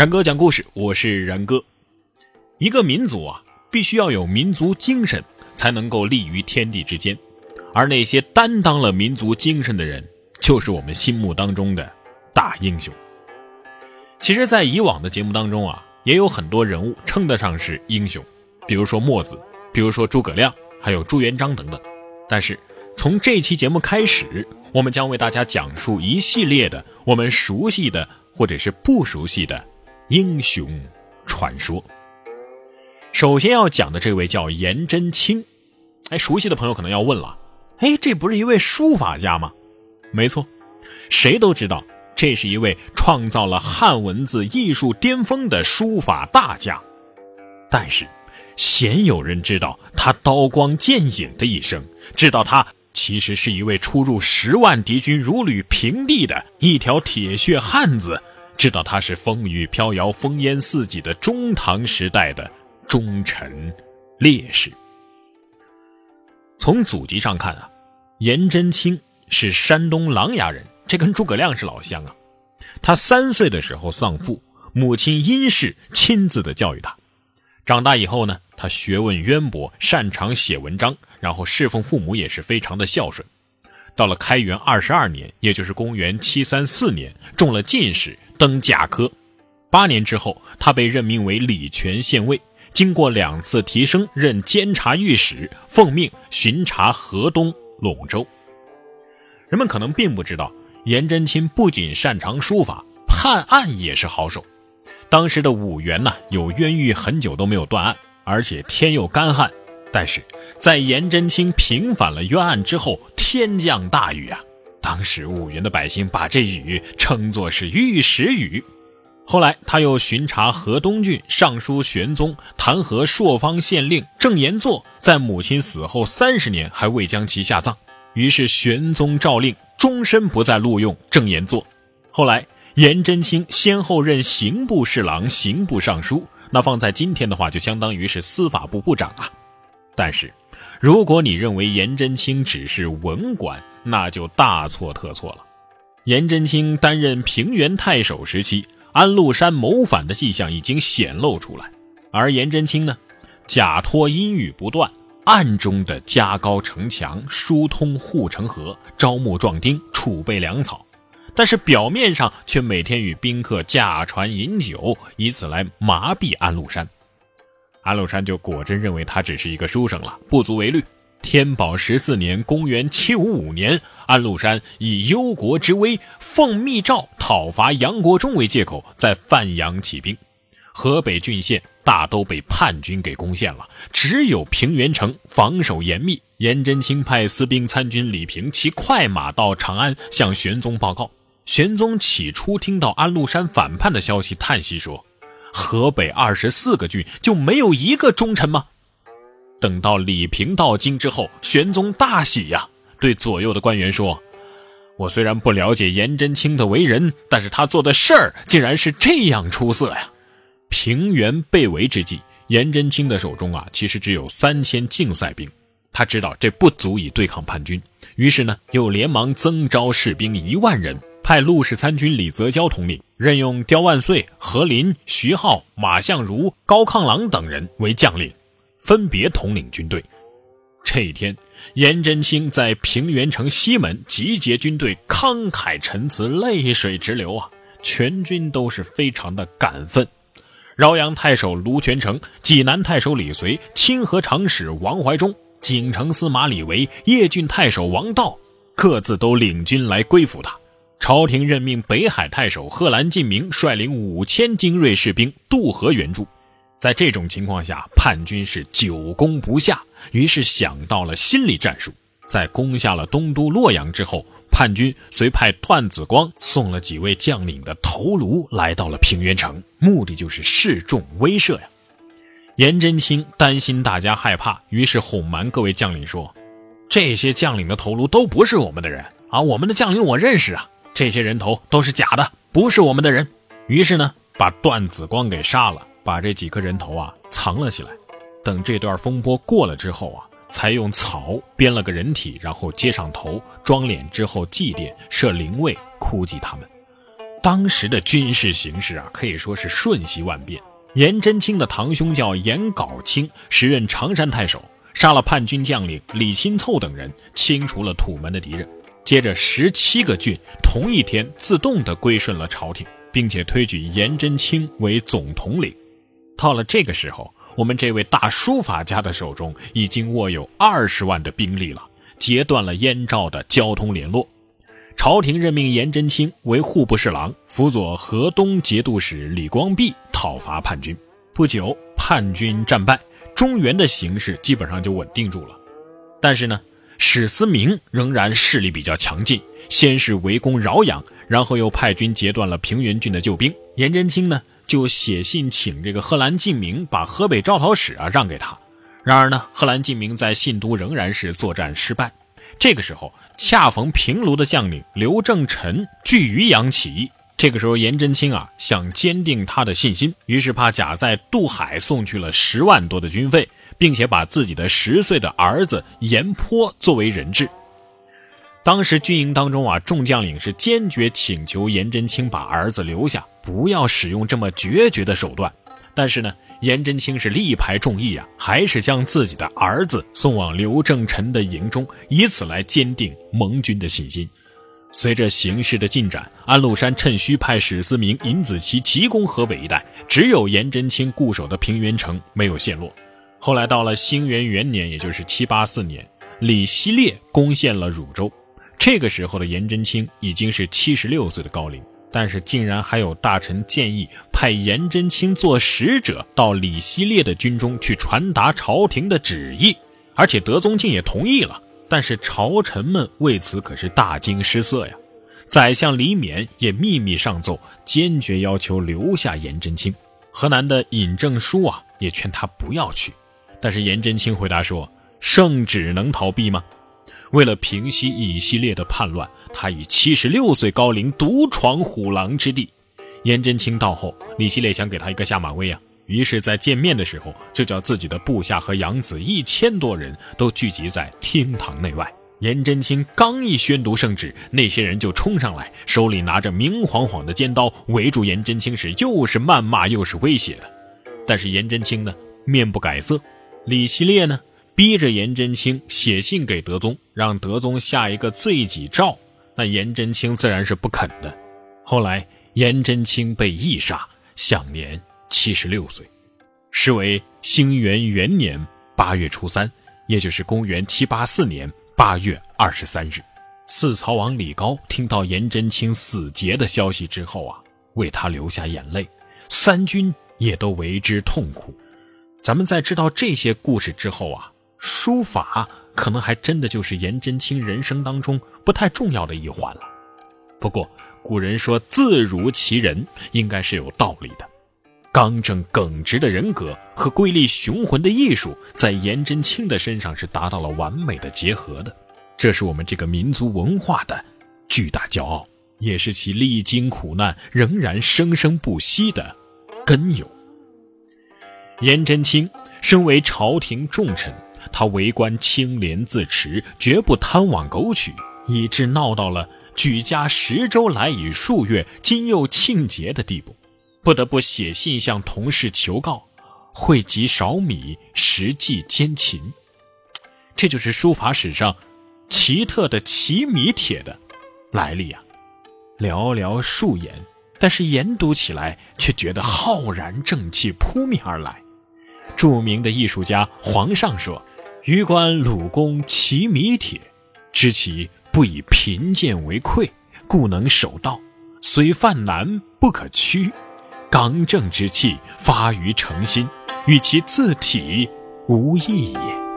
然哥讲故事，我是然哥。一个民族啊，必须要有民族精神，才能够立于天地之间。而那些担当了民族精神的人，就是我们心目当中的大英雄。其实，在以往的节目当中啊，也有很多人物称得上是英雄，比如说墨子，比如说诸葛亮，还有朱元璋等等。但是，从这期节目开始，我们将为大家讲述一系列的我们熟悉的或者是不熟悉的。英雄传说。首先要讲的这位叫颜真卿，哎，熟悉的朋友可能要问了，哎，这不是一位书法家吗？没错，谁都知道，这是一位创造了汉文字艺术巅峰的书法大家。但是，鲜有人知道他刀光剑影的一生，知道他其实是一位出入十万敌军如履平地的一条铁血汉子。知道他是风雨飘摇、烽烟四起的中唐时代的忠臣烈士。从祖籍上看啊，颜真卿是山东琅琊人，这跟诸葛亮是老乡啊。他三岁的时候丧父，母亲殷氏亲自的教育他。长大以后呢，他学问渊博，擅长写文章，然后侍奉父母也是非常的孝顺。到了开元二十二年，也就是公元七三四年，中了进士。登甲科，八年之后，他被任命为礼泉县尉。经过两次提升，任监察御史，奉命巡查河东、陇州。人们可能并不知道，颜真卿不仅擅长书法，判案也是好手。当时的五原呢，有冤狱很久都没有断案，而且天又干旱。但是在颜真卿平反了冤案之后，天降大雨啊！当时五原的百姓把这雨称作是玉石雨。后来他又巡查河东郡，上书玄宗，弹劾朔方县令郑延作，在母亲死后三十年还未将其下葬。于是玄宗诏令终身不再录用郑延作。后来颜真卿先后任刑部侍郎、刑部尚书，那放在今天的话，就相当于是司法部部长啊。但是，如果你认为颜真卿只是文官，那就大错特错了。颜真卿担任平原太守时期，安禄山谋反的迹象已经显露出来，而颜真卿呢，假托阴雨不断，暗中的加高城墙，疏通护城河，招募壮丁，储备粮草，但是表面上却每天与宾客驾船饮酒，以此来麻痹安禄山。安禄山就果真认为他只是一个书生了，不足为虑。天宝十四年（公元755年），安禄山以忧国之危，奉密诏讨伐杨国忠为借口，在范阳起兵。河北郡县大都被叛军给攻陷了，只有平原城防守严密。颜真卿派私兵参军李平骑快马到长安，向玄宗报告。玄宗起初听到安禄山反叛的消息，叹息说：“河北二十四个郡就没有一个忠臣吗？”等到李平到京之后，玄宗大喜呀，对左右的官员说：“我虽然不了解颜真卿的为人，但是他做的事儿竟然是这样出色呀！”平原被围之际，颜真卿的手中啊，其实只有三千竞赛兵，他知道这不足以对抗叛军，于是呢，又连忙增招士兵一万人，派陆氏参军李泽交统领，任用刁万岁、何林、徐浩、马相如、高亢朗等人为将领。分别统领军队。这一天，颜真卿在平原城西门集结军队，慷慨陈词，泪水直流啊！全军都是非常的感愤。饶阳太守卢全成、济南太守李随、清河长史王怀忠、景城司马李维、叶郡太守王道，各自都领军来归附他。朝廷任命北海太守贺兰进明率领五千精锐士兵渡河援助。在这种情况下，叛军是久攻不下，于是想到了心理战术。在攻下了东都洛阳之后，叛军随派段子光送了几位将领的头颅来到了平原城，目的就是示众威慑呀。颜真卿担心大家害怕，于是哄瞒各位将领说：“这些将领的头颅都不是我们的人啊，我们的将领我认识啊，这些人头都是假的，不是我们的人。”于是呢，把段子光给杀了。把这几颗人头啊藏了起来，等这段风波过了之后啊，才用草编了个人体，然后接上头，装脸之后祭奠，设灵位，哭祭他们。当时的军事形势啊，可以说是瞬息万变。颜真卿的堂兄叫颜杲卿，时任常山太守，杀了叛军将领李钦凑等人，清除了土门的敌人。接着，十七个郡同一天自动的归顺了朝廷，并且推举颜真卿为总统领。到了这个时候，我们这位大书法家的手中已经握有二十万的兵力了，截断了燕赵的交通联络。朝廷任命颜真卿为户部侍郎，辅佐河东节度使李光弼讨伐叛军。不久，叛军战败，中原的形势基本上就稳定住了。但是呢，史思明仍然势力比较强劲，先是围攻饶阳，然后又派军截断了平原郡的救兵。颜真卿呢，就写信请这个贺兰进明把河北招讨使啊让给他。然而呢，贺兰进明在信都仍然是作战失败。这个时候。恰逢平卢的将领刘正臣据渔阳起义，这个时候颜真卿啊想坚定他的信心，于是怕贾在渡海送去了十万多的军费，并且把自己的十岁的儿子颜颇作为人质。当时军营当中啊，众将领是坚决请求颜真卿把儿子留下，不要使用这么决绝的手段。但是呢。颜真卿是力排众议啊，还是将自己的儿子送往刘正臣的营中，以此来坚定盟军的信心。随着形势的进展，安禄山趁虚派史思明、尹子奇急攻河北一带，只有颜真卿固守的平原城没有陷落。后来到了兴元元年，也就是七八四年，李希烈攻陷了汝州，这个时候的颜真卿已经是七十六岁的高龄。但是竟然还有大臣建议派颜真卿做使者到李希烈的军中去传达朝廷的旨意，而且德宗竟也同意了。但是朝臣们为此可是大惊失色呀！宰相李勉也秘密上奏，坚决要求留下颜真卿。河南的尹正书啊，也劝他不要去。但是颜真卿回答说：“圣旨能逃避吗？”为了平息以系列的叛乱。他以七十六岁高龄独闯虎狼之地，颜真卿到后，李希烈想给他一个下马威啊，于是，在见面的时候，就叫自己的部下和养子一千多人都聚集在厅堂内外。颜真卿刚一宣读圣旨，那些人就冲上来，手里拿着明晃晃的尖刀，围住颜真卿时，又是谩骂又是威胁的。但是颜真卿呢，面不改色。李希烈呢，逼着颜真卿写信给德宗，让德宗下一个罪己诏。那颜真卿自然是不肯的。后来，颜真卿被缢杀，享年七十六岁，是为兴元元年八月初三，也就是公元七八四年八月二十三日。四曹王李高听到颜真卿死节的消息之后啊，为他流下眼泪，三军也都为之痛苦。咱们在知道这些故事之后啊，书法。可能还真的就是颜真卿人生当中不太重要的一环了。不过古人说字如其人，应该是有道理的。刚正耿直的人格和瑰丽雄浑的艺术，在颜真卿的身上是达到了完美的结合的。这是我们这个民族文化的巨大骄傲，也是其历经苦难仍然生生不息的根由。颜真卿身为朝廷重臣。他为官清廉自持，绝不贪枉苟取，以致闹到了举家十周来已数月，今又庆节的地步，不得不写信向同事求告，惠及少米，实际奸勤。这就是书法史上奇特的奇米帖的来历啊！寥寥数言，但是研读起来却觉得浩然正气扑面而来。著名的艺术家黄尚说。余观鲁公其米铁，知其不以贫贱为愧，故能守道。虽犯难不可屈，刚正之气发于诚心，与其自体无异也。